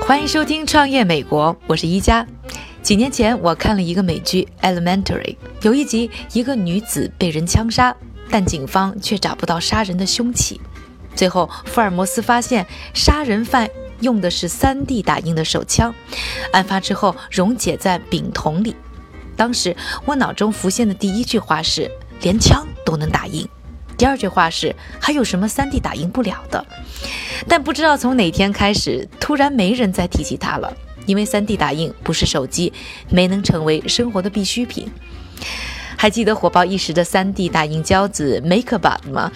欢迎收听《创业美国》，我是一加。几年前，我看了一个美剧《Elementary》，有一集，一个女子被人枪杀，但警方却找不到杀人的凶器。最后，福尔摩斯发现杀人犯用的是 3D 打印的手枪，案发之后溶解在丙酮里。当时我脑中浮现的第一句话是：连枪都能打印。第二句话是：还有什么 3D 打印不了的？但不知道从哪天开始，突然没人再提起它了。因为 3D 打印不是手机，没能成为生活的必需品。还记得火爆一时的 3D 打印胶子 MakerBot 吗？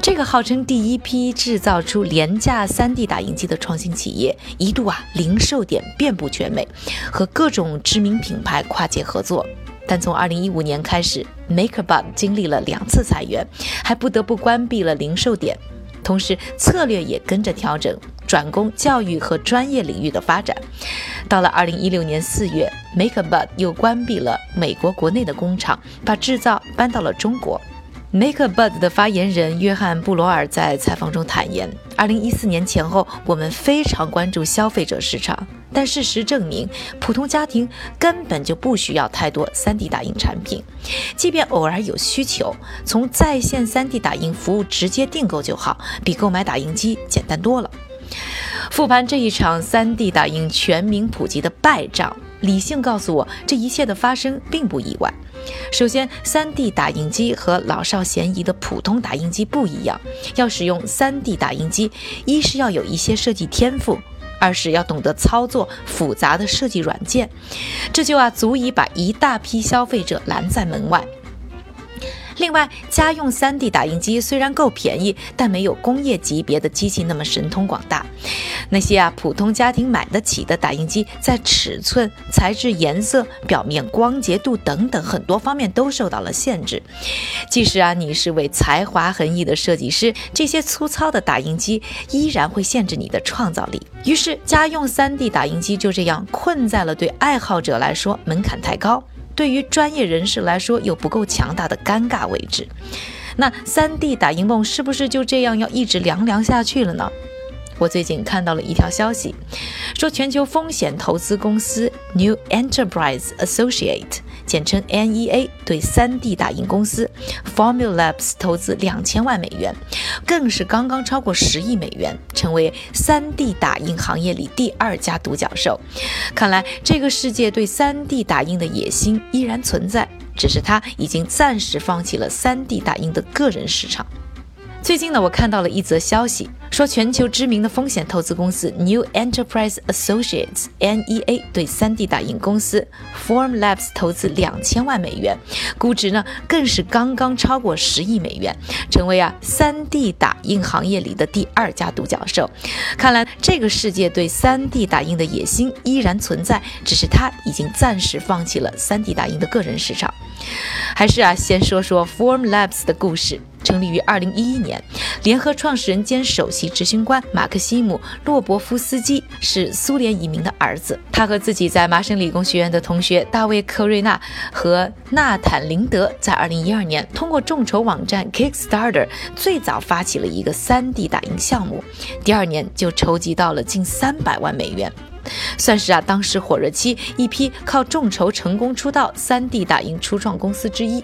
这个号称第一批制造出廉价 3D 打印机的创新企业，一度啊零售点遍布全美，和各种知名品牌跨界合作。但从2015年开始，MakerBot 经历了两次裁员，还不得不关闭了零售点，同时策略也跟着调整。转攻教育和专业领域的发展。到了二零一六年四月，MakerBot 又关闭了美国国内的工厂，把制造搬到了中国。MakerBot 的发言人约翰布罗尔在采访中坦言：“二零一四年前后，我们非常关注消费者市场，但事实证明，普通家庭根本就不需要太多 3D 打印产品。即便偶尔有需求，从在线 3D 打印服务直接订购就好，比购买打印机简单多了。”复盘这一场 3D 打印全民普及的败仗，理性告诉我，这一切的发生并不意外。首先，3D 打印机和老少咸宜的普通打印机不一样，要使用 3D 打印机，一是要有一些设计天赋，二是要懂得操作复杂的设计软件，这就啊足以把一大批消费者拦在门外。另外，家用 3D 打印机虽然够便宜，但没有工业级别的机器那么神通广大。那些啊普通家庭买得起的打印机，在尺寸、材质、颜色、表面光洁度等等很多方面都受到了限制。即使啊你是位才华横溢的设计师，这些粗糙的打印机依然会限制你的创造力。于是，家用 3D 打印机就这样困在了对爱好者来说门槛太高。对于专业人士来说，有不够强大的尴尬位置。那 3D 打印梦是不是就这样要一直凉凉下去了呢？我最近看到了一条消息，说全球风险投资公司 New Enterprise Associate，简称 NEA，对 3D 打印公司 Formula Labs 投资两千万美元，更是刚刚超过十亿美元，成为 3D 打印行业里第二家独角兽。看来这个世界对 3D 打印的野心依然存在，只是它已经暂时放弃了 3D 打印的个人市场。最近呢，我看到了一则消息，说全球知名的风险投资公司 New Enterprise Associates（NEA） 对 3D 打印公司 Form Labs 投资两千万美元，估值呢更是刚刚超过十亿美元，成为啊 3D 打印行业里的第二家独角兽。看来这个世界对 3D 打印的野心依然存在，只是它已经暂时放弃了 3D 打印的个人市场。还是啊，先说说 Form Labs 的故事。成立于二零一一年，联合创始人兼首席执行官马克西姆·洛伯夫斯基是苏联移民的儿子。他和自己在麻省理工学院的同学大卫·科瑞纳和纳坦·林德，在二零一二年通过众筹网站 Kickstarter 最早发起了一个 3D 打印项目，第二年就筹集到了近三百万美元，算是啊当时火热期一批靠众筹成功出道 3D 打印初创公司之一。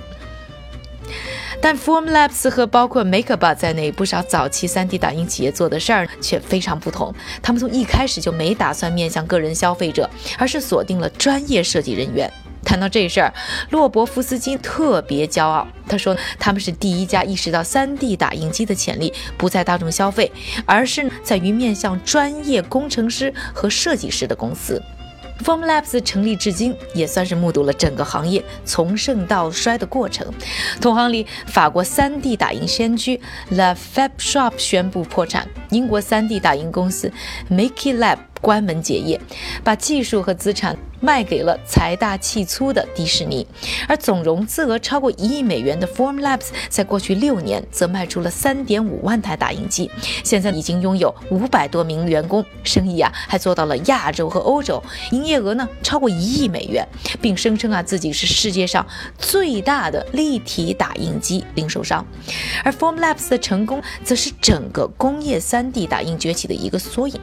但 Form Labs 和包括 MakerBot 在内不少早期 3D 打印企业做的事儿却非常不同。他们从一开始就没打算面向个人消费者，而是锁定了专业设计人员。谈到这事儿，洛伯夫斯基特别骄傲。他说，他们是第一家意识到 3D 打印机的潜力不在大众消费，而是在于面向专业工程师和设计师的公司。Form Labs 成立至今，也算是目睹了整个行业从盛到衰的过程。同行里，法国 3D 打印先驱 La Fab Shop 宣布破产，英国 3D 打印公司 Makey Lab 关门结业，把技术和资产卖给了财大气粗的迪士尼，而总融资额超过一亿美元的 Formlabs 在过去六年则卖出了三点五万台打印机，现在已经拥有五百多名员工，生意啊还做到了亚洲和欧洲，营业额呢超过一亿美元，并声称啊自己是世界上最大的立体打印机零售商。而 Formlabs 的成功，则是整个工业 3D 打印崛起的一个缩影。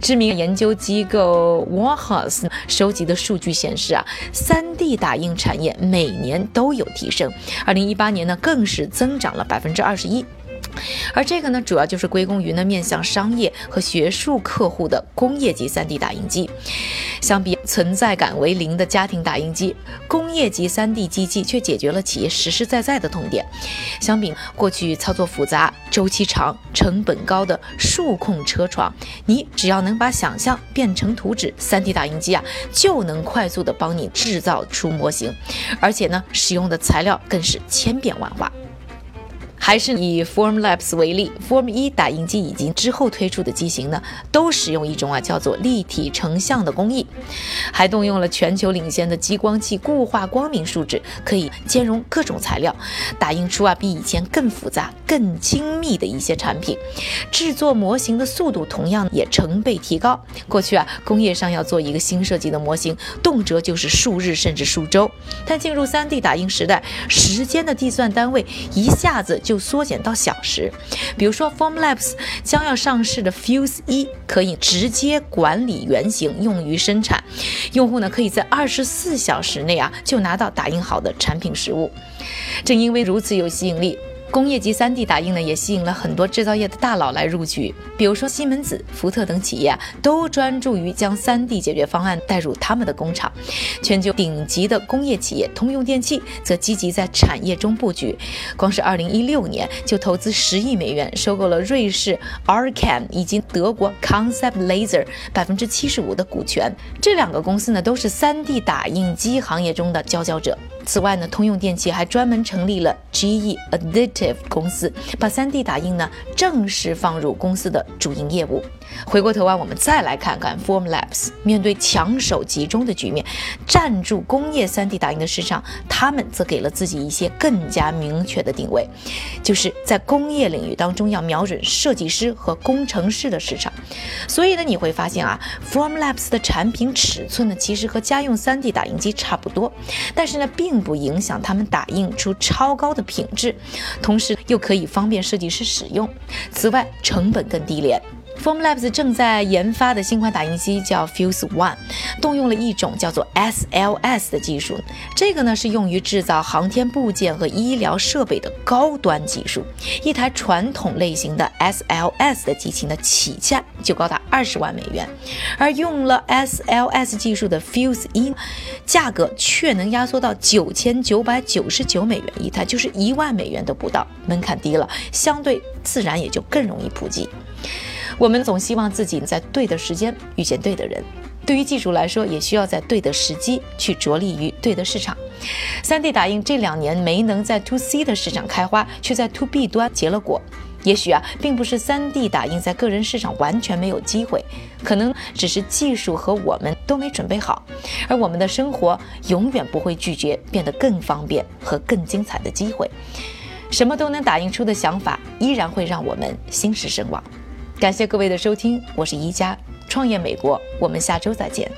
知名研究机构 Warhouse 收集的数据显示啊，3D 打印产业每年都有提升，2018年呢更是增长了百分之二十一。而这个呢，主要就是归功于呢面向商业和学术客户的工业级 3D 打印机。相比存在感为零的家庭打印机，工业级 3D 机器却解决了企业实实在在的痛点。相比过去操作复杂、周期长、成本高的数控车床，你只要能把想象变成图纸，3D 打印机啊就能快速的帮你制造出模型，而且呢，使用的材料更是千变万化。还是以 Formlabs 为例，Form 一打印机以及之后推出的机型呢，都使用一种啊叫做立体成像的工艺，还动用了全球领先的激光器固化光明树脂，可以兼容各种材料，打印出啊比以前更复杂、更精密的一些产品。制作模型的速度同样也成倍提高。过去啊，工业上要做一个新设计的模型，动辄就是数日甚至数周，但进入 3D 打印时代，时间的计算单位一下子就缩减到小时，比如说 Formlabs 将要上市的 Fuse 一可以直接管理原型，用于生产。用户呢可以在二十四小时内啊就拿到打印好的产品实物。正因为如此有吸引力。工业级 3D 打印呢，也吸引了很多制造业的大佬来入局，比如说西门子、福特等企业啊都专注于将 3D 解决方案带入他们的工厂。全球顶级的工业企业通用电气则积极在产业中布局，光是2016年就投资十亿美元收购了瑞士 Arcam 以及德国 Concept Laser 百分之七十五的股权。这两个公司呢，都是 3D 打印机行业中的佼佼者。此外呢，通用电气还专门成立了 GE Additive 公司，把 3D 打印呢正式放入公司的主营业务。回过头啊，我们再来看看 Formlabs，面对强手集中的局面，占住工业 3D 打印的市场，他们则给了自己一些更加明确的定位，就是在工业领域当中要瞄准设计师和工程师的市场。所以呢，你会发现啊，Formlabs 的产品尺寸呢，其实和家用 3D 打印机差不多，但是呢，并并不影响他们打印出超高的品质，同时又可以方便设计师使用。此外，成本更低廉。Formlabs 正在研发的新款打印机叫 Fuse One，动用了一种叫做 SLS 的技术。这个呢是用于制造航天部件和医疗设备的高端技术。一台传统类型的 SLS 的机器呢，起价就高达二十万美元，而用了 SLS 技术的 Fuse 一，价格却能压缩到九千九百九十九美元一台，就是一万美元都不到，门槛低了，相对自然也就更容易普及。我们总希望自己在对的时间遇见对的人。对于技术来说，也需要在对的时机去着力于对的市场。3D 打印这两年没能在 To C 的市场开花，却在 To B 端结了果。也许啊，并不是 3D 打印在个人市场完全没有机会，可能只是技术和我们都没准备好。而我们的生活永远不会拒绝变得更方便和更精彩的机会。什么都能打印出的想法，依然会让我们心驰神往。感谢各位的收听，我是宜家创业美国，我们下周再见。